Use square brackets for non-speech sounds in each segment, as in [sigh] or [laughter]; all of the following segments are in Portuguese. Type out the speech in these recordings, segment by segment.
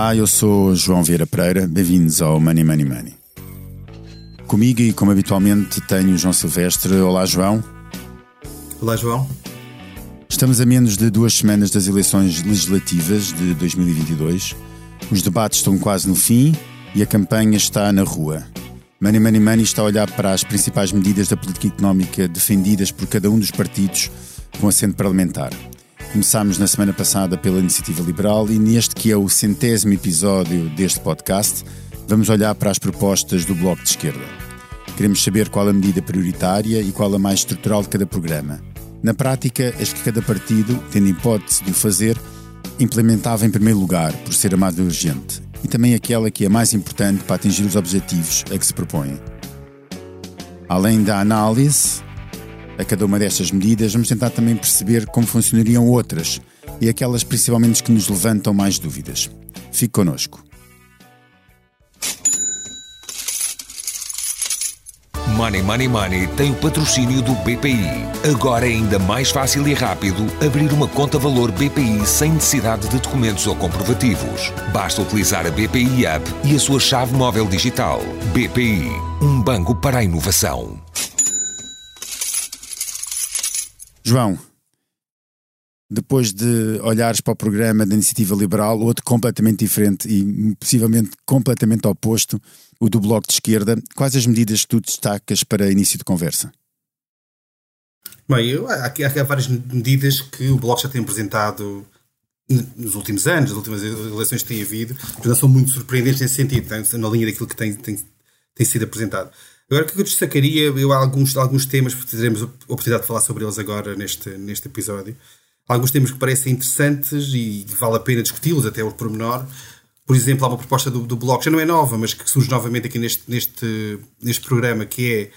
Olá, eu sou João Vieira Pereira, bem-vindos ao Money Money Money. Comigo e como habitualmente tenho João Silvestre. Olá, João. Olá, João. Estamos a menos de duas semanas das eleições legislativas de 2022. Os debates estão quase no fim e a campanha está na rua. Money Money Money está a olhar para as principais medidas da política económica defendidas por cada um dos partidos com assento parlamentar. Começámos na semana passada pela Iniciativa Liberal e neste que é o centésimo episódio deste podcast, vamos olhar para as propostas do Bloco de Esquerda. Queremos saber qual a medida prioritária e qual a mais estrutural de cada programa. Na prática, as que cada partido, tendo hipótese de o fazer, implementava em primeiro lugar, por ser a mais urgente, e também aquela que é mais importante para atingir os objetivos a que se propõem. Além da análise, a cada uma destas medidas, vamos tentar também perceber como funcionariam outras e aquelas principalmente que nos levantam mais dúvidas. Fique connosco. Money Money Money tem o patrocínio do BPI. Agora é ainda mais fácil e rápido abrir uma conta valor BPI sem necessidade de documentos ou comprovativos. Basta utilizar a BPI App e a sua chave móvel digital. BPI, um banco para a inovação. João, depois de olhares para o programa da Iniciativa Liberal, outro completamente diferente e possivelmente completamente oposto, o do Bloco de Esquerda, quais as medidas que tu destacas para início de conversa? Bem, eu, há, há, várias medidas que o Bloco já tem apresentado nos últimos anos, nas últimas eleições que tem havido, não são muito surpreendentes nesse sentido, na linha daquilo que tem, tem, tem sido apresentado. Agora, o que eu destacaria, eu alguns, alguns temas, teremos a oportunidade de falar sobre eles agora neste, neste episódio. Alguns temas que parecem interessantes e vale a pena discuti-los até o pormenor. Por exemplo, há uma proposta do, do Bloco, já não é nova, mas que surge novamente aqui neste, neste, neste programa, que é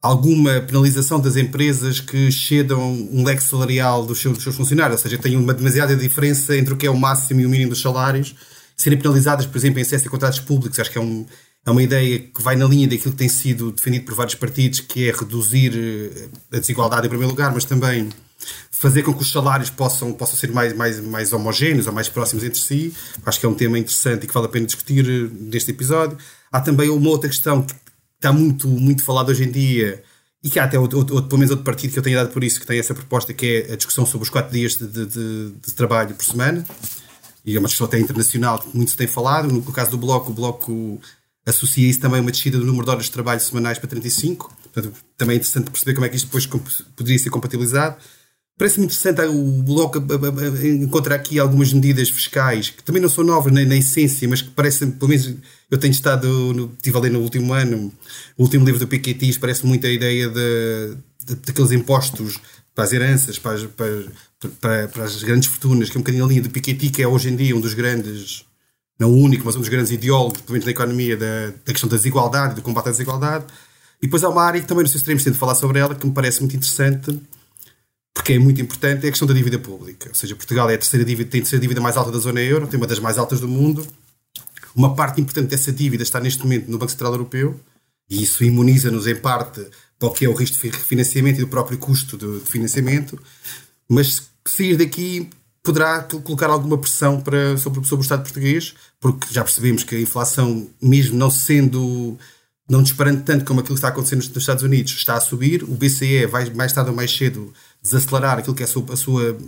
alguma penalização das empresas que cedam um leque salarial dos seus, dos seus funcionários, ou seja, têm uma demasiada diferença entre o que é o máximo e o mínimo dos salários, serem penalizadas, por exemplo, em excesso de contratos públicos. Acho que é um, é uma ideia que vai na linha daquilo que tem sido defendido por vários partidos, que é reduzir eh, a desigualdade em primeiro lugar, mas também fazer com que os salários possam, possam ser mais, mais, mais homogéneos ou mais próximos entre si. Acho que é um tema interessante e que vale a pena discutir eh, neste episódio. Há também uma outra questão que está muito, muito falada hoje em dia e que há até outro, outro, pelo menos outro partido que eu tenho dado por isso, que tem essa proposta, que é a discussão sobre os quatro dias de, de, de, de trabalho por semana. E é uma discussão até internacional que muito se tem falado. No caso do Bloco, o Bloco associa isso também a uma descida do número de horas de trabalho semanais para 35. Portanto, também é interessante perceber como é que isto depois poderia ser compatibilizado. Parece-me interessante ah, o Bloco encontrar aqui algumas medidas fiscais que também não são novas na, na essência, mas que parecem, pelo menos eu tenho estado, no, estive a ler no último ano, o último livro do Piketty, parece muito a ideia de, de, daqueles impostos para as heranças, para as, para, para, para as grandes fortunas, que é um bocadinho a linha do Piketty, que é hoje em dia um dos grandes não o único, mas um dos grandes ideólogos, pelo menos da economia, da, da questão da desigualdade, do combate à desigualdade. E depois há uma área que também não sei se teremos tempo de falar sobre ela, que me parece muito interessante, porque é muito importante, é a questão da dívida pública. Ou seja, Portugal é a terceira dívida, tem a terceira dívida mais alta da zona euro, tem uma das mais altas do mundo. Uma parte importante dessa dívida está neste momento no Banco Central Europeu, e isso imuniza-nos em parte para o que é o risco de refinanciamento e do próprio custo de, de financiamento. Mas sair daqui poderá colocar alguma pressão para, sobre, sobre o Estado português, porque já percebemos que a inflação, mesmo não sendo, não disparando tanto como aquilo que está acontecendo nos Estados Unidos, está a subir. O BCE vai mais tarde ou mais cedo desacelerar aquilo que é a sua, a sua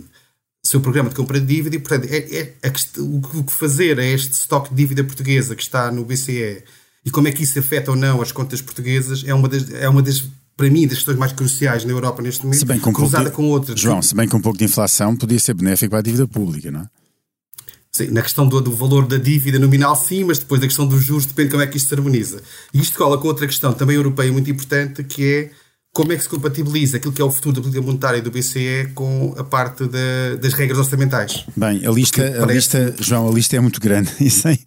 seu programa de compra de dívida e, portanto, é, é, o que fazer é este estoque de dívida portuguesa que está no BCE e como é que isso afeta ou não as contas portuguesas é uma das, é uma das para mim, das questões mais cruciais na Europa neste momento, com cruzada com outras. João, se bem com um pouco de inflação podia ser benéfico para a dívida pública, não é? Sim, na questão do, do, valor da dívida nominal, sim, mas depois da questão dos juros depende de como é que isto se harmoniza. E isto cola com outra questão também europeia muito importante, que é como é que se compatibiliza aquilo que é o futuro da política monetária do BCE com a parte da, das regras orçamentais. Bem, a lista, a parece... lista, João, a lista é muito grande [laughs] e, sei,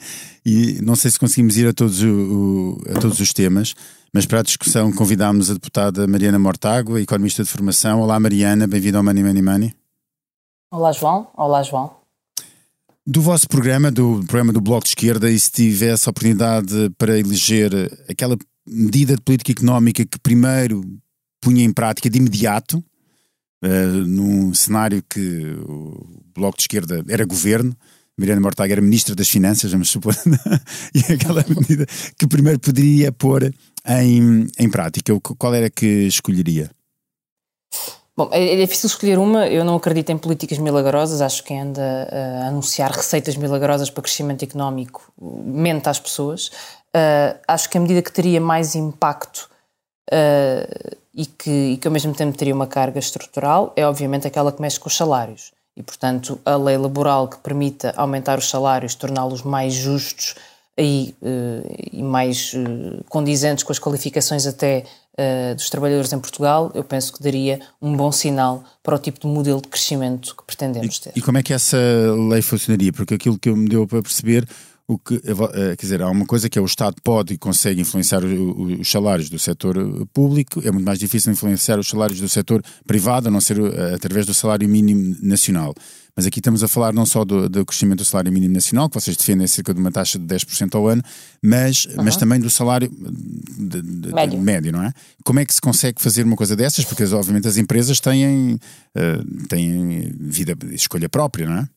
e não sei se conseguimos ir a todos, o, a todos os temas. Mas para a discussão convidámos a deputada Mariana Mortágua, economista de formação. Olá Mariana, bem-vinda ao Money Money Money. Olá João, olá João. Do vosso programa, do programa do Bloco de Esquerda, e se tivesse a oportunidade para eleger aquela medida de política económica que primeiro punha em prática de imediato, uh, num cenário que o Bloco de Esquerda era governo, Mariana Mortágua era Ministra das Finanças, vamos supor, [laughs] e aquela medida que primeiro poderia pôr em, em prática, qual era que escolheria? Bom, é, é difícil escolher uma. Eu não acredito em políticas milagrosas. Acho que anda a anunciar receitas milagrosas para crescimento económico mente às pessoas. Uh, acho que a medida que teria mais impacto uh, e, que, e que ao mesmo tempo teria uma carga estrutural é obviamente aquela que mexe com os salários. E, portanto, a lei laboral que permita aumentar os salários, torná-los mais justos e, uh, e mais condizentes com as qualificações até dos trabalhadores em Portugal, eu penso que daria um bom sinal para o tipo de modelo de crescimento que pretendemos ter. E, e como é que essa lei funcionaria? Porque aquilo que me deu para perceber o que, eh, eh, quer dizer, há uma coisa que é o Estado pode e consegue influenciar os salários do setor eh, público, é muito mais difícil influenciar os salários do setor privado, a não ser através do salário mínimo nacional. Mas aqui estamos a falar não só do, do crescimento do salário mínimo nacional, que vocês defendem cerca de uma taxa de 10% ao ano, mas, uhum. mas também do salário de, de, médio. médio. não é? Como é que se consegue fazer uma coisa dessas? Porque, obviamente, as empresas têm, têm vida, escolha própria, não é?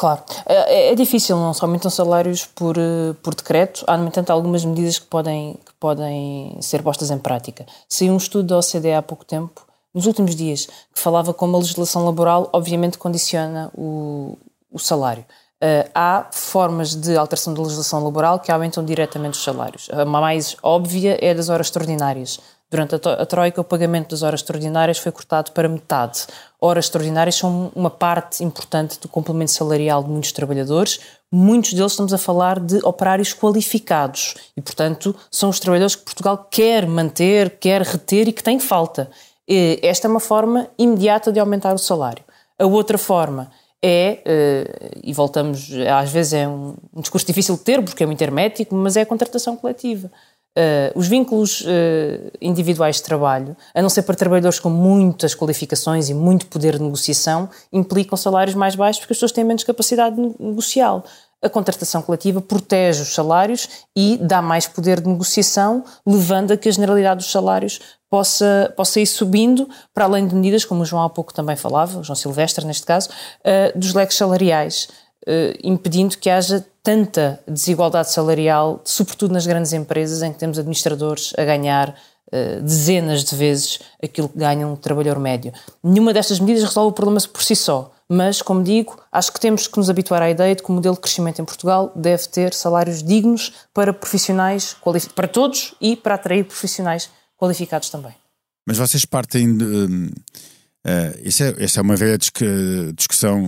Claro, é, é, é difícil, não se aumentam salários por, eh, por decreto, há, no entanto, algumas medidas que podem, que podem ser postas em prática. Saiu um estudo da OCDE há pouco tempo, nos últimos dias, que falava como a legislação laboral, obviamente, condiciona o, o salário. Uh, há formas de alteração da legislação laboral que aumentam diretamente os salários. A mais óbvia é das horas extraordinárias. Durante a, Troika, o pagamento das horas extraordinárias foi cortado para metade. Horas extraordinárias são uma parte importante do complemento salarial de muitos trabalhadores. Muitos deles estamos a falar de operários qualificados e, portanto, são os trabalhadores que Portugal quer manter, quer reter e que têm falta. Esta é uma forma imediata de aumentar o salário. A outra forma é, eh, e voltamos, às vezes é um, discurso difícil de ter, porque é muito hermético, mas é a contratação coletiva. Uh, os vínculos uh, individuais de trabalho, a não ser para trabalhadores com muitas qualificações e muito poder de negociação, implicam salários mais baixos porque as pessoas têm menos capacidade negocial. A contratação coletiva protege os salários e dá mais poder de negociação, levando a que a generalidade dos salários possa, possa ir subindo, para além de medidas, como o João há pouco também falava, o João Silvestre neste caso, uh, dos leques salariais. Uh, impedindo que haja tanta desigualdade salarial, sobretudo nas grandes empresas, em que temos administradores a ganhar uh, dezenas de vezes aquilo que ganha um trabalhador médio. Nenhuma destas medidas resolve o problema por si só, mas, como digo, acho que temos que nos habituar à ideia de que o modelo de crescimento em Portugal deve ter salários dignos para profissionais, para todos e para atrair profissionais qualificados também. Mas vocês partem de. Uh, isso é, esta é uma velha discussão,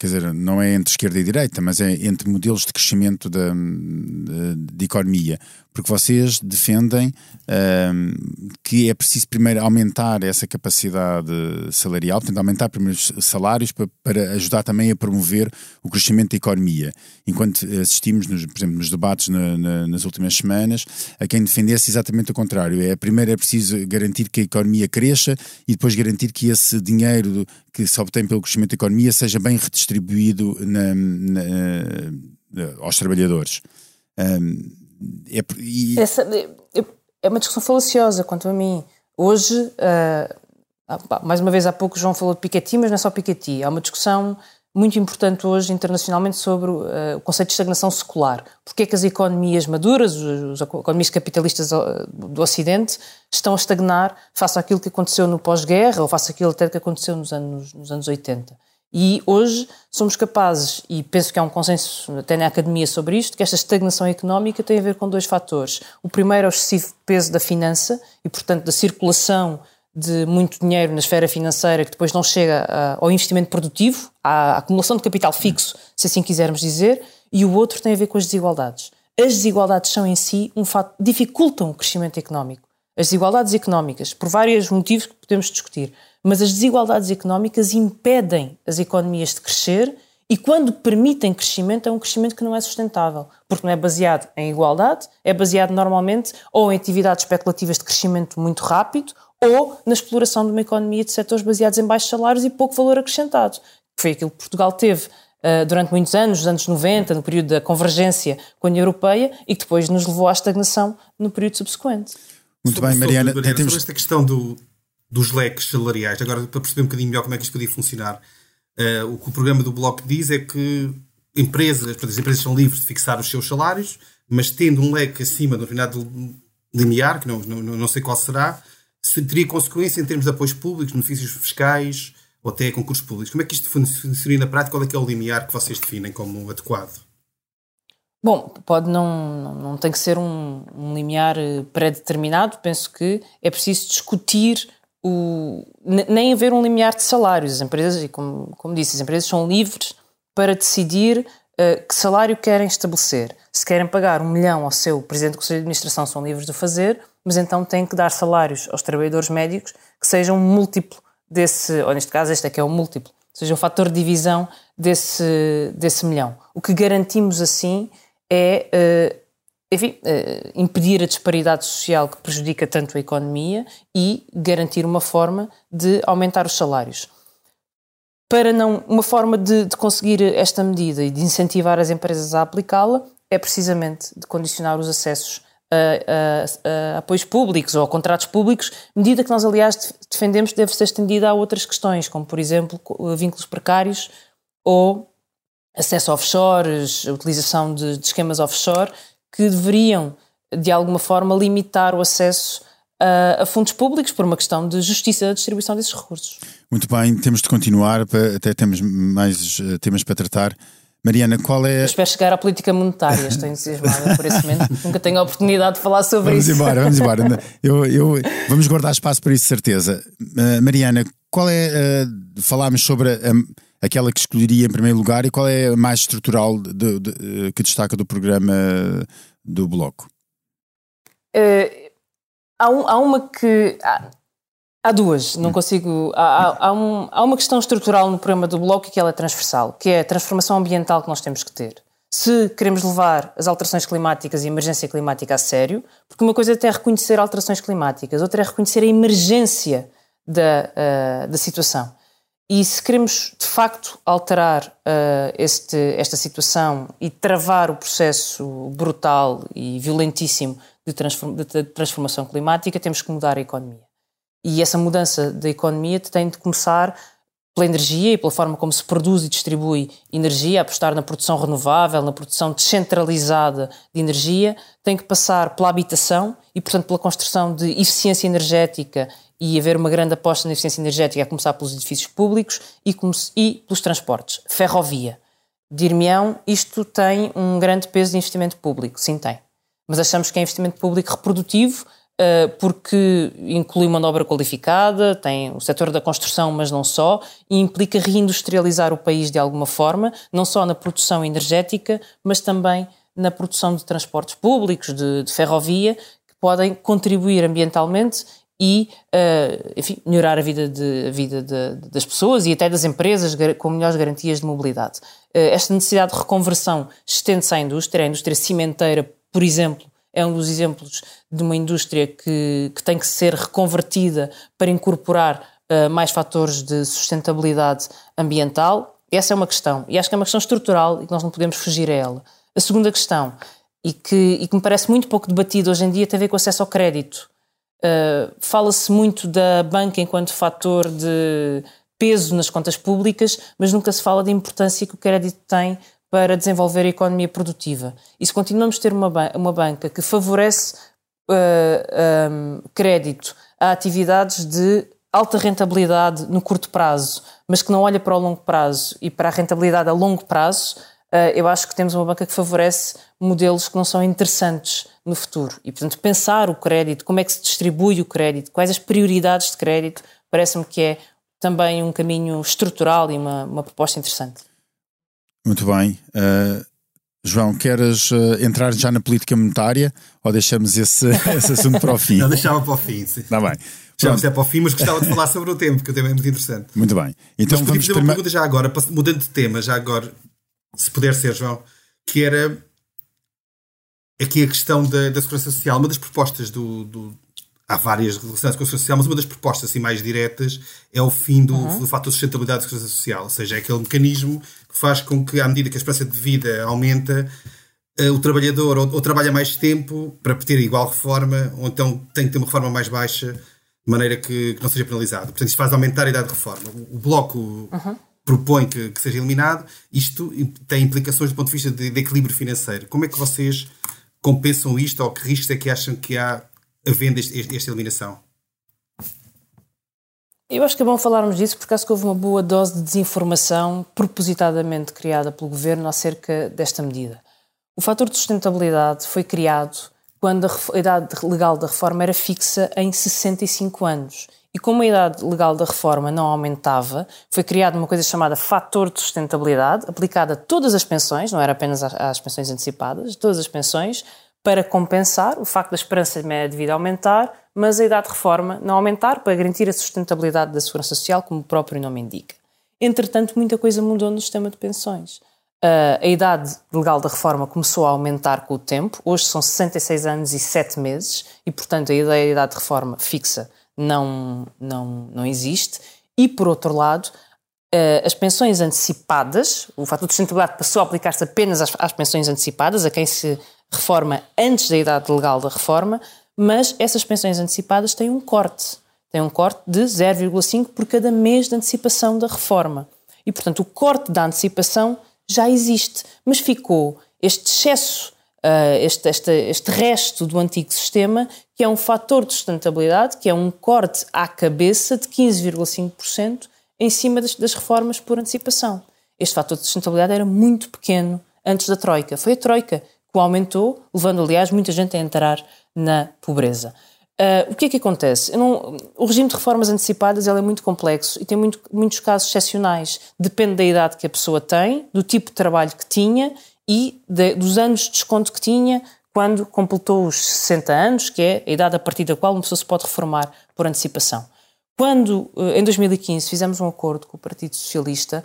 quer dizer, não é entre esquerda e direita, mas é entre modelos de crescimento da, de, de economia porque vocês defendem uh, que é preciso primeiro aumentar essa capacidade salarial, portanto, aumentar primeiro os salários para, para, ajudar também a promover o crescimento da economia. Enquanto assistimos, nos, por exemplo, nos debates na, na, nas últimas semanas, a quem defendesse exatamente o contrário. É, primeiro é preciso garantir que a economia cresça e depois garantir que esse dinheiro que se obtém pelo crescimento da economia seja bem redistribuído na, aos trabalhadores. Um, é, e... Essa, é uma discussão falaciosa quanto a mim. Hoje, uh, mais uma vez, há pouco João falou de Piketty, mas não é só Piketty. Há uma discussão muito importante hoje internacionalmente sobre uh, o conceito de estagnação secular. Porque é que as economias maduras, as economias capitalistas do Ocidente, estão a estagnar face àquilo que aconteceu no pós-guerra ou face àquilo até que aconteceu nos anos, nos anos 80. E hoje somos capazes, e penso que há um consenso até na academia sobre isto, que esta estagnação económica tem a ver com dois fatores. O primeiro é o excessivo peso da finança e, portanto, da circulação de muito dinheiro na esfera financeira que depois não chega ah, ao investimento produtivo, à acumulação de capital fixo, se assim quisermos dizer, e o outro tem a ver com as desigualdades. As desigualdades são em si um fato, dificultam o crescimento económico. As desigualdades económicas, por vários motivos que podemos discutir, mas as desigualdades económicas impedem as economias de crescer e quando permitem crescimento, é um crescimento que não é sustentável, porque não é baseado em igualdade, é baseado normalmente ou em atividades especulativas de crescimento muito rápido ou na exploração de uma economia de setores baseados em baixos salários e pouco valor acrescentado. Foi aquilo que Portugal teve uh, durante muitos anos, nos anos 90, no período da convergência com a União Europeia e que depois nos levou à estagnação no período subsequente. Muito sobre, bem, Mariana. Sobre, Mariana, sobre esta questão do, dos leques salariais. Agora, para perceber um bocadinho melhor como é que isto podia funcionar, uh, o que o programa do Bloco diz é que empresas, portanto, as empresas são livres de fixar os seus salários, mas tendo um leque acima de um determinado limiar, que não, não, não sei qual será, se teria consequência em termos de apoios públicos, benefícios fiscais ou até concursos públicos. Como é que isto funciona na prática? Qual é que é o limiar que vocês definem como adequado? Bom, pode não, não tem que ser um, um limiar eh, pré-determinado. Penso que é preciso discutir o, nem haver um limiar de salários. As empresas, e como, como disse, as empresas são livres para decidir uh, que salário querem estabelecer. Se querem pagar um milhão ao seu presidente do Conselho de Administração, são livres de fazer, mas então têm que dar salários aos trabalhadores médicos que sejam um múltiplo desse, ou neste caso este é que é o múltiplo, seja um fator de divisão desse, desse milhão. O que garantimos assim é, uh, enfim, uh, impedir a disparidade social que prejudica tanto a economia e garantir uma forma de aumentar os salários. Para não uma forma de, de, conseguir esta medida e de incentivar as empresas a aplicá-la é precisamente de condicionar os acessos a, a, a, apoios públicos ou a contratos públicos, medida que nós, aliás, defendemos deve ser estendida a outras questões, como, por exemplo, vínculos precários ou acesso a offshores, a utilização de, de esquemas offshore, que deveriam, de alguma forma, limitar o acesso a, a fundos públicos por uma questão de justiça da distribuição desses recursos. Muito bem, temos de continuar, até temos mais eh, temas para tratar. Mariana, qual é. Eu espero chegar à política monetária, estou entusiasmada por esse momento. [laughs] Nunca tenho a oportunidade de falar sobre vamos isso. Vamos embora, vamos embora. [laughs] Eu, eu, vamos guardar espaço para isso, certeza. Uh, Mariana, qual é. Uh, falámos sobre a, aquela que escolheria em primeiro lugar e qual é a mais estrutural de, de, que destaca do programa do Bloco? Uh, há, um, há, uma que. Há, Há duas, não consigo. Há, há, um, há, uma questão estrutural no programa do Bloco que ela é transversal, que é a transformação ambiental que nós temos que ter. Se queremos levar as alterações climáticas e a emergência climática a sério, porque uma coisa é até reconhecer alterações climáticas, outra é reconhecer a emergência da, uh, da situação. E se queremos de facto alterar uh, este, esta situação e travar o processo brutal e violentíssimo de, transform, de transformação climática, temos que mudar a economia. E essa mudança da economia tem de começar pela energia e pela forma como se produz e distribui energia, apostar na produção renovável, na produção descentralizada de energia, tem que passar pela habitação e, portanto, pela construção de eficiência energética e haver uma grande aposta na eficiência energética, a começar pelos edifícios públicos e, e pelos transportes. Ferrovia. Dir-me-ão, isto tem um grande peso de investimento público. Sim, tem. Mas achamos que é investimento público reprodutivo, eh, porque inclui uma obra qualificada, tem o setor da construção, mas não só, e implica reindustrializar o país de alguma forma, não só na produção energética, mas também na produção de transportes públicos, de, de ferrovia, que podem contribuir ambientalmente e, uh, enfim, melhorar a vida, de, a vida de, das pessoas e até das empresas com melhores garantias de mobilidade. Uh, esta necessidade de reconversão estende-se à indústria, a indústria cimenteira, por exemplo, é um dos exemplos de uma indústria que, que tem que ser reconvertida para incorporar uh, mais fatores de sustentabilidade ambiental. Essa é uma questão, e acho que é uma questão estrutural e que nós não podemos fugir a ela. A segunda questão, e que, e que me parece muito pouco debatida hoje em dia, tem a ver com o acesso ao crédito. Uh, Fala-se muito da banca enquanto fator de peso nas contas públicas, mas nunca se fala da importância que o crédito tem para desenvolver a economia produtiva. E se continuamos a ter uma, ban uma banca que favorece uh, eh, um, crédito a atividades de alta rentabilidade no curto prazo, mas que não olha para o longo prazo e para a rentabilidade a longo prazo, eu acho que temos uma banca que favorece modelos que não são interessantes no futuro. E, portanto, pensar o crédito, como é que se distribui o crédito, quais as prioridades de crédito, parece-me que é também um caminho estrutural e uma, uma proposta interessante. Muito bem. Uh, João, queres uh, entrar já na política monetária ou deixamos esse, [laughs] esse assunto para o fim? Não, deixava para o fim, sim. Está bem. Já é para o fim, mas gostava de falar sobre o tempo, porque o tema é muito interessante. Muito bem. Então mas vamos fazer uma pergunta já agora, mudando de tema, já agora, se puder ser, João, que era aqui a questão da, da segurança social. Uma das propostas do, do há várias relacionadas com a segurança social, mas uma das propostas assim, mais diretas é o fim do, uhum. do fator de sustentabilidade da segurança social, ou seja, é aquele mecanismo que faz com que, à medida que a esperança de vida aumenta, uh, o trabalhador ou, ou, trabalha mais tempo para ter igual reforma, ou então tem que ter uma reforma mais baixa, de maneira que, que não seja penalizado. Portanto, isto faz aumentar a idade de reforma. O, o Bloco uhum. Propõe que, que, seja eliminado, isto tem implicações do ponto de vista de, de, equilíbrio financeiro. Como é que vocês compensam isto ou que riscos é que acham que há havendo este, esta eliminação? Eu acho que é bom falarmos disso porque acho que houve uma boa dose de desinformação propositadamente criada pelo governo acerca desta medida. O fator de sustentabilidade foi criado quando a idade legal da reforma era fixa em 65 anos. E como a idade legal da reforma não aumentava, foi criada uma coisa chamada fator de sustentabilidade, aplicada a todas as pensões, não era apenas às pensões antecipadas, todas as pensões, para compensar o facto da esperança média de vida aumentar, mas a idade de reforma não aumentar, para garantir a sustentabilidade da segurança social, como o próprio nome indica. Entretanto, muita coisa mudou no sistema de pensões. Uh, a idade legal da reforma começou a aumentar com o tempo, hoje são 66 anos e 7 meses, e portanto a ideia da idade de reforma fixa não, não, não existe. E por outro lado, uh, as pensões antecipadas, o fator de sustentabilidade passou a aplicar-se apenas às, às pensões antecipadas, a quem se reforma antes da idade legal da reforma, mas essas pensões antecipadas têm um corte. Têm um corte de 0,5 por cada mês de antecipação da reforma. E, portanto, o corte da antecipação já existe, mas ficou este excesso, uh, este, este, este resto do antigo sistema, que é um fator de sustentabilidade, que é um corte à cabeça de 15,5% em cima das, das reformas por antecipação. Este fator de sustentabilidade era muito pequeno antes da Troika. Foi a Troika que o aumentou, levando, aliás, muita gente a entrar na pobreza. Uh, o que é que acontece? Não, o regime de reformas antecipadas é muito complexo e tem muito, muitos casos excepcionais. Depende da idade que a pessoa tem, do tipo de trabalho que tinha e de, dos anos de desconto que tinha quando completou os 60 anos, que é a idade a partir da qual uma pessoa se pode reformar por antecipação. Quando, uh, em 2015, fizemos um acordo com o Partido Socialista,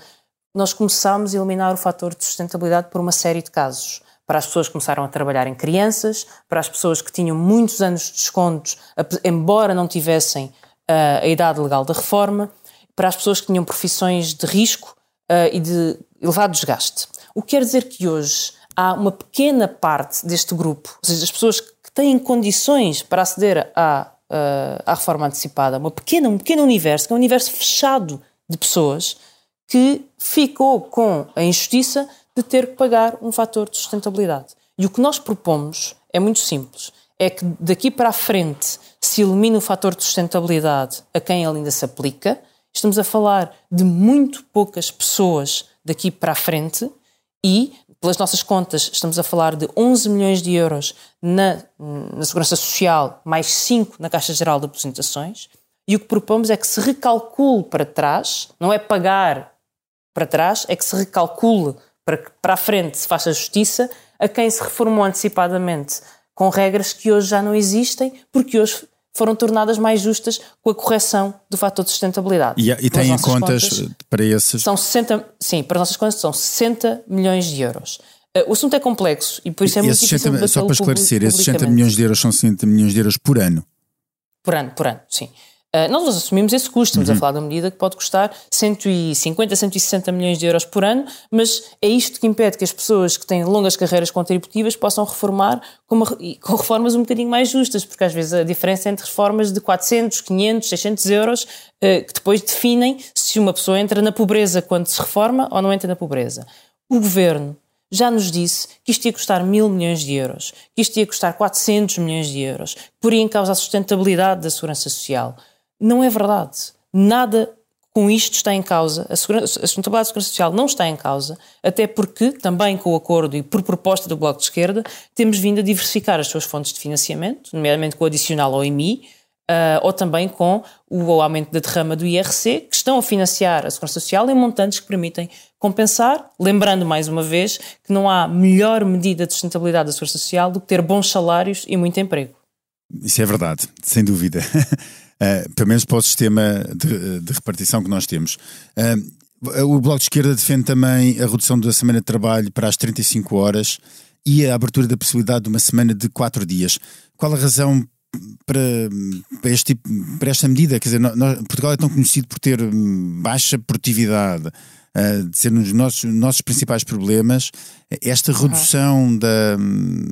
nós começámos a eliminar o fator de sustentabilidade por uma série de casos para as pessoas que começaram a trabalhar em crianças, para as pessoas que tinham muitos anos de descontos, embora não tivessem uh, a idade legal da reforma, para as pessoas que tinham profissões de risco uh, e de elevado desgaste. O que quer dizer que hoje há uma pequena parte deste grupo, ou seja, as pessoas que têm condições para aceder à, uh, à reforma antecipada, uma pequena, um pequeno universo, que é um universo fechado de pessoas que ficou com a injustiça de ter que pagar um fator de sustentabilidade. E o que nós propomos é muito simples. É que daqui para a frente se elimine o fator de sustentabilidade a quem ele ainda se aplica. Estamos a falar de muito poucas pessoas daqui para a frente e, pelas nossas contas, estamos a falar de 11 milhões de euros na, na Segurança Social, mais 5 na Caixa Geral de Apresentações. E o que propomos é que se recalcule para trás, não é pagar para trás, é que se recalcule para que para a frente se faça justiça a quem se reformou antecipadamente com regras que hoje já não existem, porque hoje foram tornadas mais justas com a correção do fator de sustentabilidade. E, e têm contas, contas, para esses? São 60, sim, para as nossas contas são 60 milhões de euros. Uh, o assunto é complexo e por isso é muito difícil 60, Só para esclarecer, esses 60 milhões de euros são 60 milhões de euros por ano? Por ano, por ano, sim. Uh, nós assumimos esse custo, estamos uhum. a falar de uma medida que pode custar 150, 160 milhões de euros por ano, mas é isto que impede que as pessoas que têm longas carreiras contributivas possam reformar com, uma, com reformas um bocadinho mais justas, porque às vezes a diferença entre reformas de 400, 500, 600 euros, uh, que depois definem se uma pessoa entra na pobreza quando se reforma ou não entra na pobreza. O governo já nos disse que isto ia custar mil milhões de euros, que isto ia custar 400 milhões de euros, que poria em causa a sustentabilidade da segurança social. Não é verdade. Nada com isto está em causa. A, segurança, a sustentabilidade da segurança social não está em causa, até porque, também com o acordo e por proposta do Bloco de Esquerda, temos vindo a diversificar as suas fontes de financiamento, nomeadamente com o adicional ao IMI, uh, ou também com o aumento da derrama do IRC, que estão a financiar a segurança social em montantes que permitem compensar, lembrando mais uma vez que não há melhor medida de sustentabilidade da segurança social do que ter bons salários e muito emprego. Isso é verdade, sem dúvida. [laughs] uh, pelo menos para o sistema de, de repartição que nós temos. Uh, o Bloco de Esquerda defende também a redução da semana de trabalho para as 35 horas e a abertura da possibilidade de uma semana de 4 dias. Qual a razão para, para, este tipo, para esta medida? Quer dizer, nós, Portugal é tão conhecido por ter hum, baixa produtividade, uh, de ser um dos nossos, nossos principais problemas. Esta redução uhum. da hum,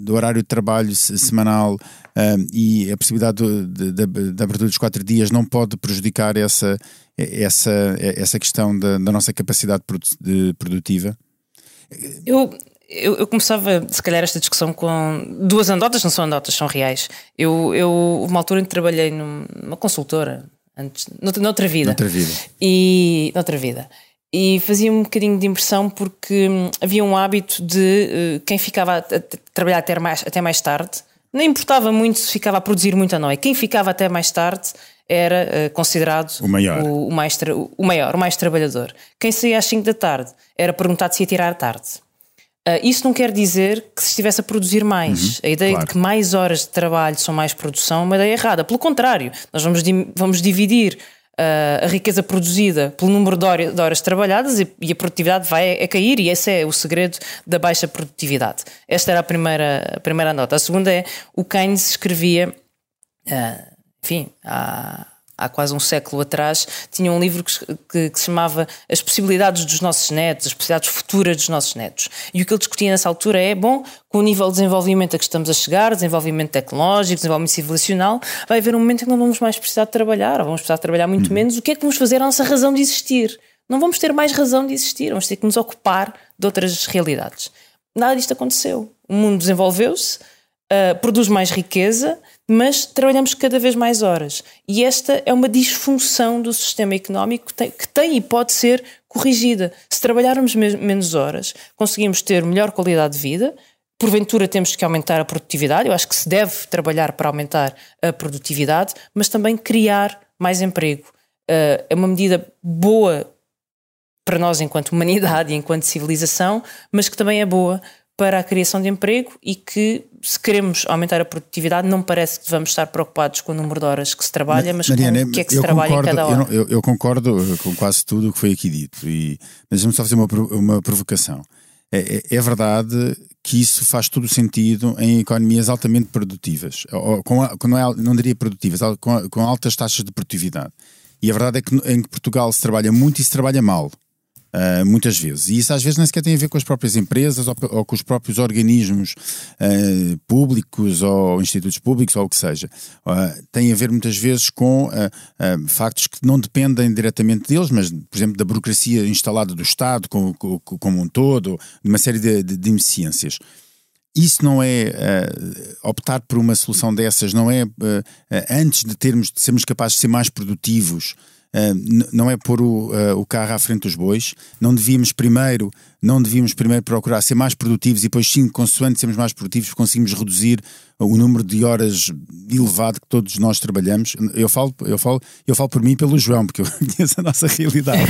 do horário de trabalho semanal um, e a possibilidade da abertura dos quatro dias não pode prejudicar essa, essa, essa questão da, da nossa capacidade produtiva? Eu, eu, eu, começava, se calhar, esta discussão com duas anedotas, não são anedotas, são reais. Eu, eu uma altura em que trabalhei numa consultora, antes, noutra vida. Noutra vida. E, noutra vida. E fazia um bocadinho de impressão porque hum, havia um hábito de uh, quem ficava a, trabalhar até mais, até mais tarde, não importava muito se ficava a produzir muita noite. Quem ficava até mais tarde era uh, considerado o maior. O, o, mais o maior, o mais trabalhador. Quem saía às 5 da tarde era perguntado se ia tirar tarde. Uh, isso não quer dizer que se estivesse a produzir mais. Uhum, a ideia claro. de que mais horas de trabalho são mais produção é uma ideia errada. Pelo contrário, nós vamos, vamos dividir a riqueza produzida pelo número de, horas, trabalhadas e, a produtividade vai a, cair, e esse é o segredo da baixa produtividade. Esta era a primeira, a primeira nota. A segunda é o Keynes escrevia, uh, enfim, há há quase um século atrás, tinha um livro que, que, que, se chamava As Possibilidades dos Nossos Netos, as possibilidades futuras dos nossos netos. E o que ele discutia nessa altura é: bom, com o nível de desenvolvimento a que estamos a chegar, desenvolvimento tecnológico, desenvolvimento civilizacional, vai haver um momento em que não vamos mais precisar de trabalhar, ou vamos precisar de trabalhar muito uhum. menos. O que é que vamos fazer a nossa razão de existir? Não vamos ter mais razão de existir, vamos ter que nos ocupar de outras realidades. Nada disto aconteceu. O mundo desenvolveu-se, uh, produz mais riqueza, mas trabalhamos cada vez mais horas. E esta é uma disfunção do sistema económico que tem, e pode ser corrigida. Se trabalharmos menos horas, conseguimos ter melhor qualidade de vida. Porventura temos que aumentar a produtividade. Eu acho que se deve trabalhar para aumentar a produtividade, mas também criar mais emprego. Uh, é uma medida boa para nós enquanto humanidade e enquanto civilização, mas que também é boa para a criação de emprego e que, se queremos aumentar a produtividade, não parece que devamos estar preocupados com o número de horas que se trabalha, mas Mariana, com o que é que se trabalha concordo, em cada hora. Eu, eu, concordo com quase tudo o que foi aqui dito, e, mas vamos só fazer uma, uma provocação. É, é, é, verdade que isso faz todo o sentido em economias altamente produtivas, ou, com, com, não, é, não diria produtivas, com, com altas taxas de produtividade. E a verdade é que em Portugal se trabalha muito e se trabalha mal. Uh, muitas vezes. E isso às vezes nem sequer tem a ver com as próprias empresas ou, ou com os próprios organismos uh, públicos ou institutos públicos ou o que seja. Uh, tem a ver muitas vezes com factos que não dependem diretamente deles, mas, por exemplo, da burocracia instalada do Estado como, como um todo, de uma série de, de, de ineficiências. Isso não é optar por uma solução dessas, não é antes de termos de sermos capazes de ser mais produtivos, Uh, não é pôr o, uh, o, carro à frente dos bois. Não devíamos primeiro, não devíamos primeiro procurar ser mais produtivos e depois sim, consoante sermos mais produtivos, conseguimos reduzir o número de horas elevado que todos nós trabalhamos. Eu falo, eu falo, eu falo por mim e pelo João, porque eu [laughs] conheço a nossa realidade.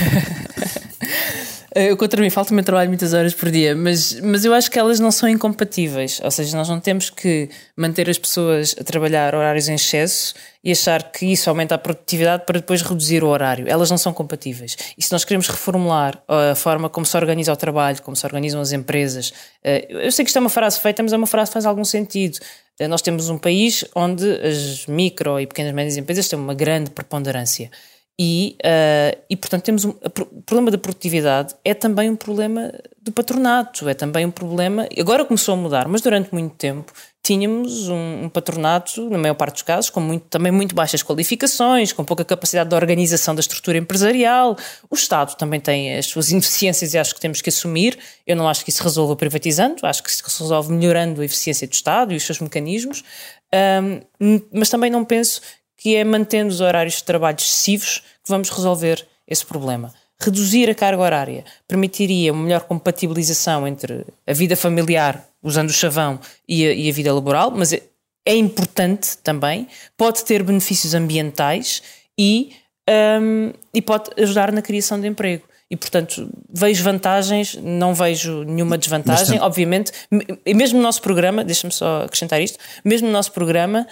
Eu contra mim, falta-me trabalho muitas horas por dia, mas, mas eu acho que elas não são incompatíveis. Ou seja, nós não temos que manter as pessoas a trabalhar horários em excesso e achar que isso aumenta a produtividade para depois reduzir o horário. Elas não são compatíveis. E se nós queremos reformular a forma como se organiza o trabalho, como se organizam as empresas, eh, eu sei que isto é uma frase feita, mas é uma frase que faz algum sentido. Eh, nós temos um país onde as micro e pequenas médias empresas têm uma grande preponderância. E, uh, e portanto, temos um, o problema da produtividade é também um problema do patronato, é também um problema. Agora começou a mudar, mas durante muito tempo tínhamos um, um patronato, na maior parte dos casos, com muito, também muito baixas qualificações, com pouca capacidade de organização da estrutura empresarial. O Estado também tem as suas [laughs] ineficiências e acho que temos que assumir. Eu não acho que isso resolva privatizando, acho que isso resolve melhorando a eficiência do Estado e os seus mecanismos. Um, mas também não penso que é mantendo os horários de trabalho excessivos que vamos resolver esse problema. Reduzir a carga horária permitiria uma melhor compatibilização entre a vida familiar, usando o chavão, e a, e a vida laboral, mas é, é, importante também, pode ter benefícios ambientais e, um, e pode ajudar na criação de emprego. E, portanto, vejo vantagens, não vejo nenhuma desvantagem, Mas, obviamente. E mesmo no nosso programa, deixa-me só acrescentar isto, mesmo no nosso programa,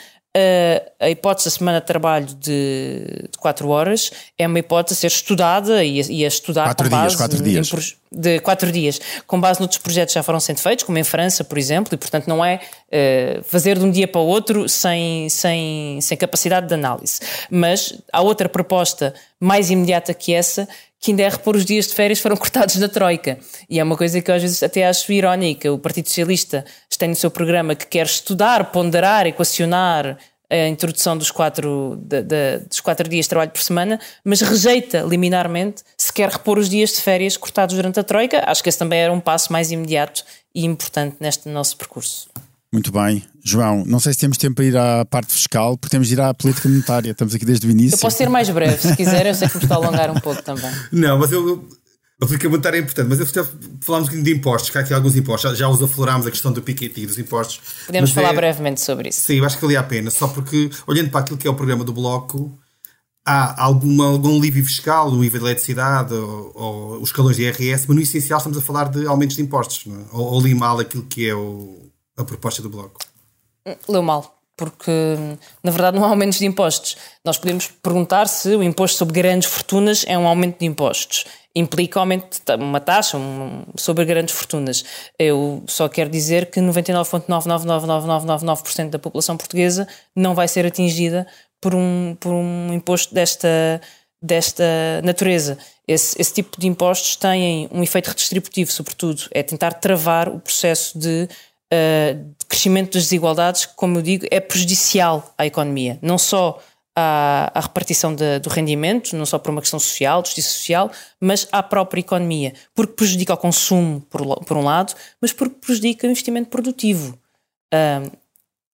a hipótese da semana de trabalho de, de 4 horas é uma hipótese a ser estudada e a, e a estudar quatro com base dias, quatro em, dias. de 4 dias, com base noutros projetos que já foram sendo feitos, como em França, por exemplo, e portanto não é uh, fazer de um dia para o outro sem, sem, sem capacidade de análise. Mas há outra proposta mais imediata que essa, que ainda é repor os dias de férias foram [laughs] cortados na Troika. E é uma coisa que eu às vezes até acho irónica. O Partido Socialista tem no seu programa que quer estudar, ponderar, equacionar a introdução dos quatro, de, de, dos quatro dias de trabalho por semana, mas rejeita liminarmente se quer repor os dias de férias cortados durante a Troika. Acho que esse também era um passo mais imediato e importante neste nosso percurso. Muito bem. João, não sei se temos tempo para ir à parte fiscal, porque temos de ir à política monetária. Estamos aqui desde o início. Eu posso ser mais breve, se quiser, eu sei que me estou a alongar um pouco também. Não, mas eu, a política monetária é importante, mas eu falámos um bocadinho de impostos, que há aqui alguns impostos, já, já os aflorámos a questão do Piketty dos impostos. Podemos falar é, brevemente sobre isso. Sim, eu acho que valia a pena, só porque, olhando para aquilo que é o programa do Bloco, há alguma, algum alívio fiscal no IVA da eletricidade ou, ou, os escalões de IRS, mas no essencial estamos a falar de aumentos de impostos, é? ou, ou li mal aquilo que é o, a proposta do Bloco. Leu mal porque na verdade não há aumentos de impostos. Nós podemos perguntar se o imposto sobre grandes fortunas é um aumento de impostos. Implica aumento de uma taxa sobre grandes fortunas. Eu só quero dizer que 99,999999% da população portuguesa não vai ser atingida por um, por um imposto desta, desta natureza. Esse, esse tipo de impostos têm um efeito redistributivo, sobretudo. É tentar travar o processo de uh, crescimento das desigualdades, como eu digo, é prejudicial à economia. Não só à, à repartição de, do rendimento, não só por uma questão social, justiça social, mas à própria economia. Porque prejudica o consumo, por, por um lado, mas porque prejudica o investimento produtivo. Uh,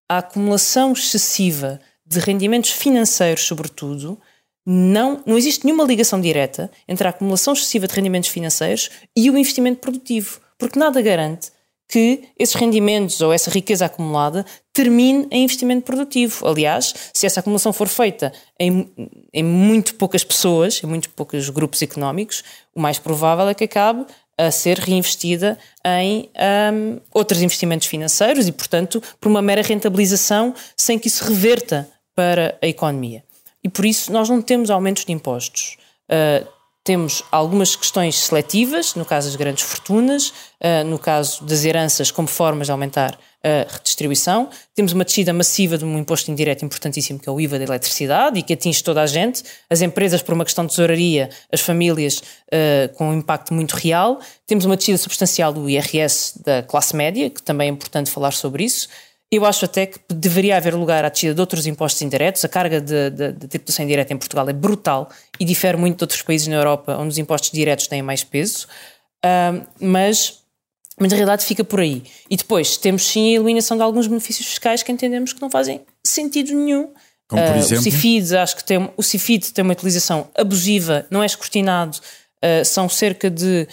a acumulação excessiva de rendimentos financeiros, sobretudo, não, não existe nenhuma ligação direta entre a acumulação excessiva de rendimentos financeiros e o investimento produtivo, porque nada garante que esses rendimentos ou essa riqueza acumulada termine em investimento produtivo. Aliás, se essa acumulação for feita em, em muito poucas pessoas, em muito poucos grupos económicos, o mais provável é que acabe a ser reinvestida em um, outros investimentos financeiros e, portanto, por uma mera rentabilização sem que isso reverta para a economia. E por isso nós não temos aumentos de impostos. Uh, temos algumas questões seletivas, no caso das grandes fortunas, uh, no caso das heranças, como formas de aumentar a redistribuição. Temos uma descida massiva de um imposto indireto importantíssimo, que é o IVA da eletricidade, e que atinge toda a gente, as empresas por uma questão de tesouraria, as famílias uh, com um impacto muito real. Temos uma descida substancial do IRS da classe média, que também é importante falar sobre isso. Eu acho até que deveria haver lugar à descida de outros impostos indiretos. A carga de, de, de, tributação indireta em Portugal é brutal e difere muito de outros países na Europa, onde os impostos diretos têm mais peso. Uh, mas, mas na realidade fica por aí. E depois temos sim a eliminação de alguns benefícios fiscais que entendemos que não fazem sentido nenhum. Como por uh, exemplo? O CIFID, acho que tem, o CIFID tem uma utilização abusiva, não é escrutinado, uh, são cerca de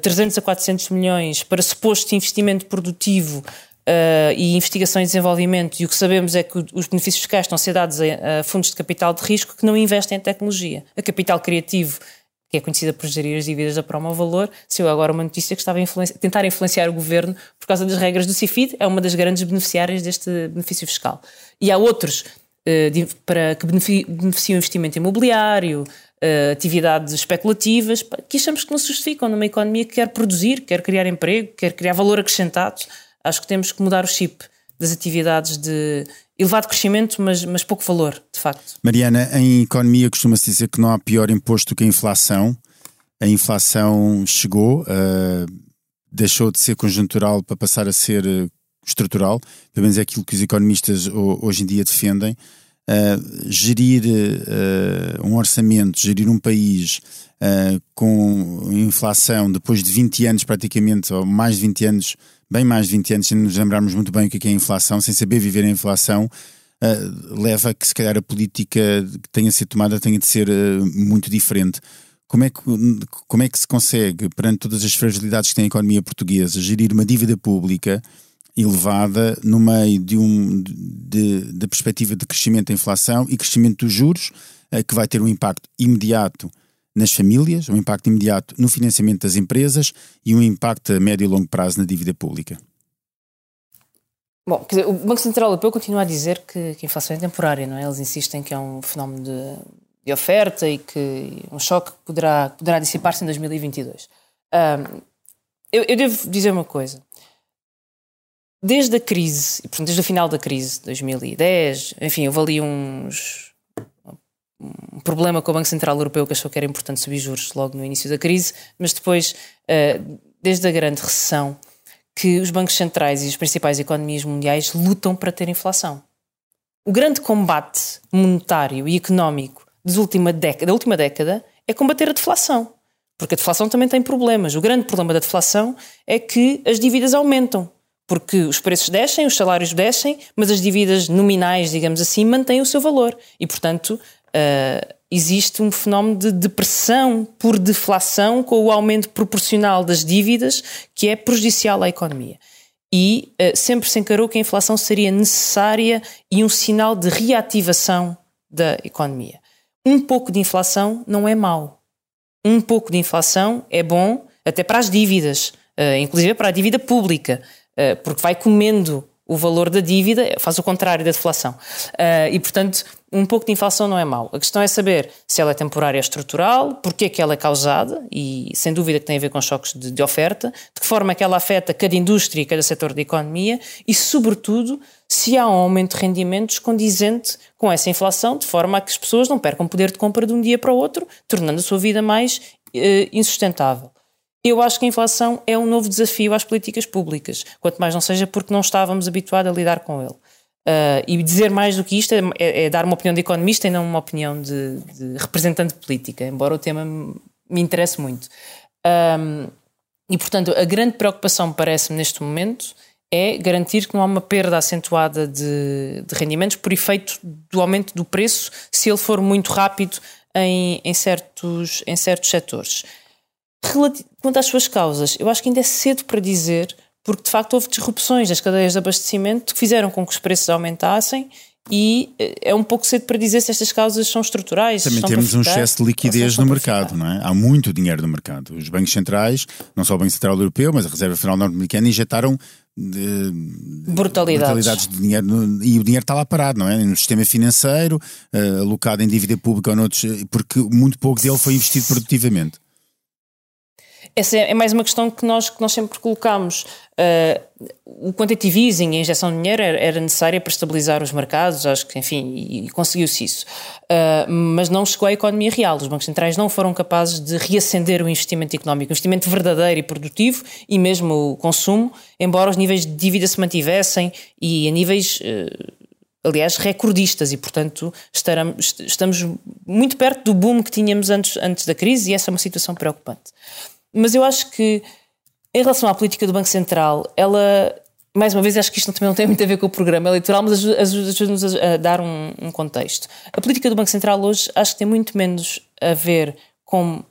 300 a 400 milhões para suposto investimento produtivo uh, e investigação e desenvolvimento, e o que sabemos é que os benefícios fiscais estão a ser dados a, a fundos de capital de risco que não investem em tecnologia. A capital criativo que é conhecida por gerir as dívidas da Promo Valor, saiu agora uma notícia que estava a tentar influenciar o governo por causa das regras do CIFID, é uma das grandes beneficiárias deste benefício fiscal. E há outros uh, de, para que beneficiam investimento imobiliário, uh, atividades especulativas, que achamos que não se justificam numa economia que quer produzir, quer criar emprego, quer criar valor acrescentado acho que temos que mudar o chip das atividades de elevado crescimento, mas, mas pouco valor, de facto. Mariana, em economia costuma-se dizer que não há pior imposto que a inflação. A inflação chegou, uh, deixou de ser conjuntural para passar a ser uh, estrutural, pelo menos é aquilo que os economistas hoje em dia defendem. Uh, gerir um orçamento, gerir um país com inflação depois de 20 anos praticamente, ou mais de 20 anos bem mais de 20 anos, sem nos lembrarmos muito bem o que é, é a inflação, sem saber viver a inflação, uh, leva a que se calhar a política que tenha sido tomada tenha de ser uh, muito diferente. Como é, que, como é que se consegue, perante todas as fragilidades que tem a economia portuguesa, gerir uma dívida pública elevada no meio de, um, de perspectiva de crescimento da inflação e crescimento dos juros, uh, que vai ter um impacto imediato nas famílias, um impacto imediato no financiamento das empresas e um impacto a médio e longo prazo na dívida pública. Bom, dizer, o Banco Central Europeu continua a dizer que, que, a inflação é temporária, não é? Eles insistem que é um fenómeno de, de oferta e que um choque poderá, poderá dissipar-se em 2022. Um, eu, eu, devo dizer uma coisa. Desde a crise, portanto, desde o final da crise, 2010, enfim, houve ali uns um problema com o Banco Central Europeu que achou que era importante subir juros logo no início da crise, mas depois, eh, desde a grande recessão, que os bancos centrais e as principais economias mundiais lutam para ter inflação. O grande combate monetário e económico última década, da última década é combater a deflação. Porque a deflação também tem problemas. O grande problema da deflação é que as dívidas aumentam. Porque os preços descem, os salários descem, mas as dívidas nominais, digamos assim, mantêm o seu valor. E, portanto, uh, existe um fenómeno de depressão por deflação com o aumento proporcional das dívidas que é prejudicial à economia. E uh, sempre se encarou que a inflação seria necessária e um sinal de reativação da economia. Um pouco de inflação não é mau. Um pouco de inflação é bom até para as dívidas, uh, inclusive para a dívida pública. Eh, porque vai comendo o valor da dívida, faz o contrário da deflação. Uh, e, portanto, um pouco de inflação não é mau. A questão é saber se ela é temporária ou estrutural, porque é que ela é causada, e sem dúvida que tem a ver com choques de, de oferta, de que forma é que ela afeta cada indústria e cada setor da economia, e, sobretudo, se há um aumento de rendimentos condizente com essa inflação, de forma a que as pessoas não percam poder de compra de um dia para o outro, tornando a sua vida mais uh, insustentável. Eu acho que a inflação é um novo desafio às políticas públicas, quanto mais não seja porque não estávamos habituados a lidar com ele. Uh, e dizer mais do que isto é, é, é, dar uma opinião de economista e não uma opinião de, de representante política, embora o tema me interesse muito. Um, e, portanto, a grande preocupação, parece-me, neste momento, é garantir que não há uma perda acentuada de, de, rendimentos por efeito do aumento do preço, se ele for muito rápido em, em certos, em certos setores. Quanto às suas causas, eu acho que ainda é cedo para dizer, porque de facto houve disrupções nas cadeias de abastecimento que fizeram com que os preços aumentassem e eh, é um pouco cedo para dizer se estas causas são estruturais. Também temos um excesso de liquidez no mercado, não é? Há muito dinheiro no mercado. Os bancos centrais, não só o Banco Central Europeu, mas a Reserva Federal Norte-Americana, injetaram de, brutalidades. brutalidades. de dinheiro e o dinheiro está lá parado, não é? No sistema financeiro, uh, alocado em dívida pública ou noutros, porque muito pouco dele foi investido produtivamente. Essa é, é mais uma questão que nós, que nós sempre colocamos. Uh, o quantitative easing, a injeção de dinheiro, era, era, necessária para estabilizar os mercados, acho que, enfim, e, e conseguiu-se isso. Uh, mas não chegou à economia real. Os bancos centrais não foram capazes de reacender o investimento económico, o investimento verdadeiro e produtivo e mesmo o consumo, embora os níveis de dívida se mantivessem e a níveis. Uh, aliás, recordistas, e portanto estaramos, estamos muito perto do boom que tínhamos antes, antes da crise, e essa é uma situação preocupante. Mas eu acho que, em relação à política do Banco Central, ela, mais uma vez, acho que isto também não tem muito a ver com o programa eleitoral, mas ajuda-nos a, dar um, um contexto. A política do Banco Central hoje acho que tem muito menos a ver com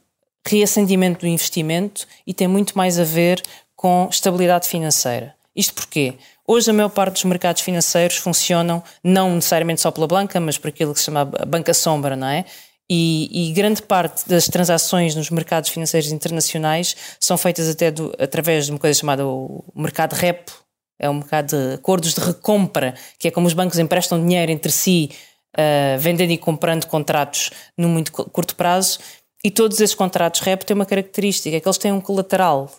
reacendimento do investimento e tem muito mais a ver com estabilidade financeira. Isto porquê? Hoje a maior parte dos mercados financeiros funcionam não necessariamente só pela banca, mas por aquilo que se chama banca sombra, não é? E, e, grande parte das transações nos mercados financeiros internacionais são feitas até do, através de uma coisa chamada o mercado repo, é um mercado de acordos de recompra, que é como os bancos emprestam dinheiro entre si, uh, vendendo e comprando contratos no muito curto prazo. E todos esses contratos repo têm uma característica, é que eles têm um colateral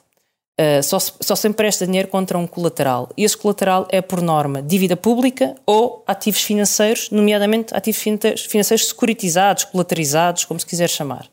Uh, só, só se empresta dinheiro contra um colateral. E esse colateral é, por norma, dívida pública ou ativos financeiros, nomeadamente ativos financeiros securitizados, colaterizados, como se quiser chamar.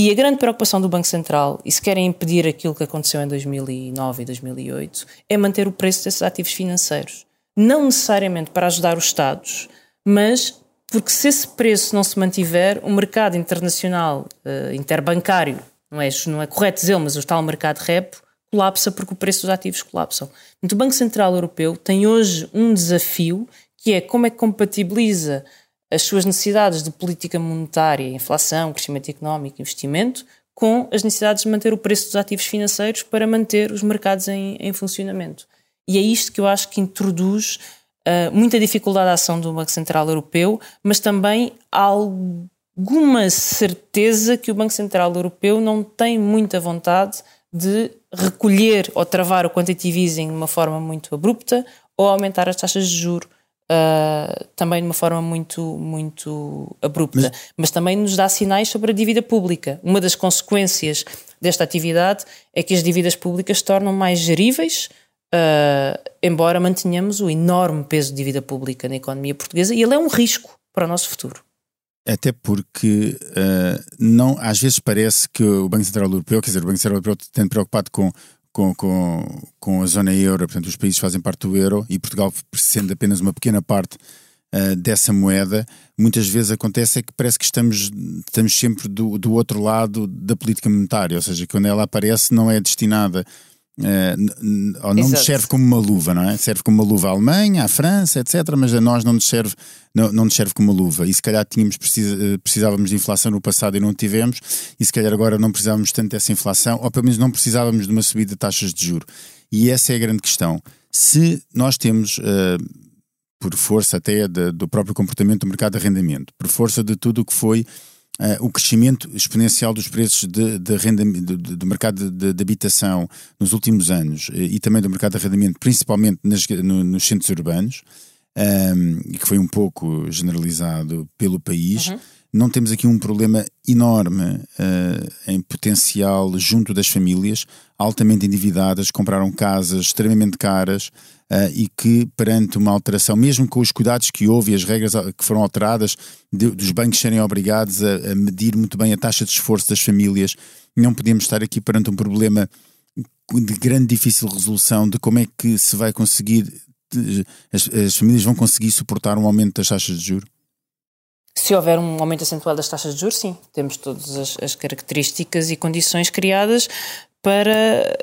E a grande preocupação do Banco Central, e se querem impedir aquilo que aconteceu em 2009 e 2008, é manter o preço desses ativos financeiros. Não necessariamente para ajudar os Estados, mas porque se esse preço não se mantiver, o mercado internacional uh, interbancário, não é, não é correto dizer, mas o tal mercado repo, colapsa porque o preço dos ativos colapsam. Então, o Banco Central Europeu tem hoje um desafio que é como é que compatibiliza as suas necessidades de política monetária, inflação, crescimento económico, investimento, com as necessidades de manter o preço dos ativos financeiros para manter os mercados em, em funcionamento. E é isto que eu acho que introduz uh, muita dificuldade à ação do Banco Central Europeu, mas também alguma certeza que o Banco Central Europeu não tem muita vontade de recolher ou travar o quantitative easing de uma forma muito abrupta ou aumentar as taxas de juros uh, também de uma forma muito, muito abrupta. Mas... Mas também nos dá sinais sobre a dívida pública. Uma das consequências desta atividade é que as dívidas públicas se tornam mais geríveis, uh, embora mantenhamos o enorme peso de dívida pública na economia portuguesa, e ele é um risco para o nosso futuro. Até porque uh, não, às vezes parece que o Banco Central Europeu, quer dizer, o Banco Central Europeu tem preocupado com, com, com, com a zona euro, portanto, os países fazem parte do euro e Portugal, sendo apenas uma pequena parte uh, dessa moeda, muitas vezes acontece é que parece que estamos, estamos sempre do, do outro lado da política monetária, ou seja, quando ela aparece não é destinada Uh, não nos serve como uma luva, não é? Serve como uma luva à Alemanha, à França, etc. Mas a nós não nos serve, não, não nos serve como uma luva. E se calhar tínhamos precisa, eh, precisávamos de inflação no passado e não tivemos, e se calhar agora não precisávamos tanto dessa inflação, ou pelo menos não precisávamos de uma subida de taxas de juro. E essa é a grande questão. Se nós temos, uh, por força até de, do próprio comportamento do mercado de arrendamento, por força de tudo o que foi Uh, o crescimento exponencial dos preços de, de renda, de, do mercado de, de, habitação nos últimos anos uh, e também do mercado de arrendamento, principalmente nas, no, nos centros urbanos, um, ehm, que foi um pouco generalizado pelo país, uhum. Não temos aqui um problema enorme uh, em potencial junto das famílias altamente endividadas, compraram casas extremamente caras uh, e que, perante uma alteração, mesmo com os cuidados que houve e as regras que foram alteradas, de, dos bancos serem obrigados a, a, medir muito bem a taxa de esforço das famílias, não podemos estar aqui perante um problema de grande difícil resolução de como é que se vai conseguir, as, as famílias vão conseguir suportar um aumento das taxas de juros? Se houver um aumento acentuado das taxas de juros, sim, temos todas as, as características e condições criadas para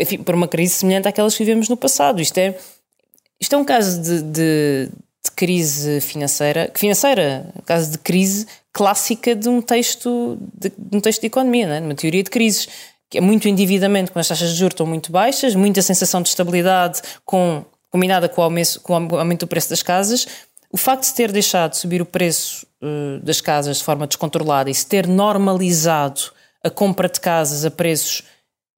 enfim, para uma crise semelhante àquelas que vivemos no passado. Isto é, isto é um caso de, de, de crise financeira, financeira, um caso de crise clássica de um texto de, de um texto de economia, é? de uma teoria de crises, que é muito endividamento quando as taxas de juros estão muito baixas, muita sensação de estabilidade com, combinada com o, aumento, com o aumento do preço das casas. O facto de ter deixado de subir o preço uh, das casas de forma descontrolada e se ter normalizado a compra de casas a preços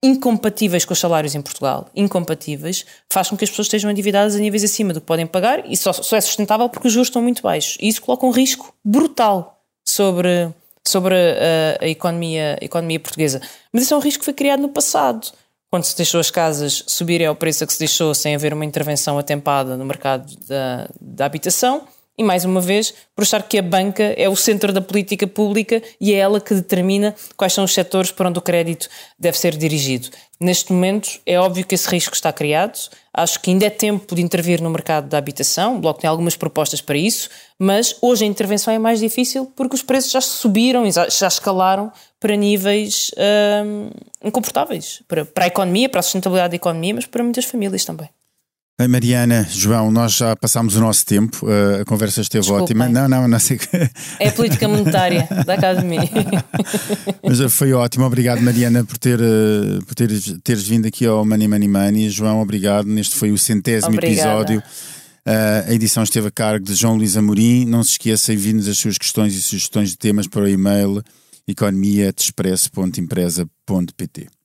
incompatíveis com os salários em Portugal, incompatíveis, faz com que as pessoas estejam endividadas a níveis acima do que podem pagar e só, só é sustentável porque os juros estão muito baixos. E isso coloca um risco brutal sobre, sobre a, a, economia, a economia portuguesa. Mas isso é um risco que foi criado no passado, quando se deixou as casas subirem ao preço a que se deixou sem haver uma intervenção atempada no mercado da, da habitação e mais uma vez, por achar que a banca é o centro da política pública e é ela que determina quais são os setores para onde o crédito deve ser dirigido. Neste momento, é óbvio que esse risco está criado. Acho que ainda é tempo de intervir no mercado da habitação. O Bloco tem algumas propostas para isso, mas hoje a intervenção é mais difícil porque os preços já subiram, já escalaram para níveis hum, incomportáveis para, para a economia, para a sustentabilidade da economia, mas para muitas famílias também. A Mariana, João, nós já passámos o nosso tempo, uh, a conversa esteve Desculpa. ótima. Não, não, não sei. É a política monetária da Academia. [laughs] Mas eh, foi ótimo, obrigado Mariana por, ter, uh, por teres, teres vindo aqui ao Money Money Money. João, obrigado. Neste foi o centésimo Obrigada. episódio. Uh, a edição esteve a cargo de João Luís Amorim. Não se esqueça, envie-nos as suas questões e sugestões de temas para o e-mail economia.expresso.empresa.pt.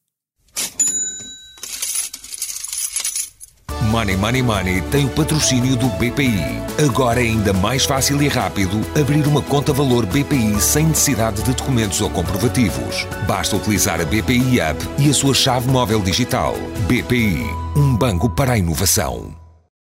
Money Money Money tem o patrocínio do BPI. Agora é ainda mais fácil e rápido abrir uma conta valor BPI sem necessidade de documentos ou comprovativos. Basta utilizar a BPI App e a sua chave móvel digital. BPI, um banco para a inovação.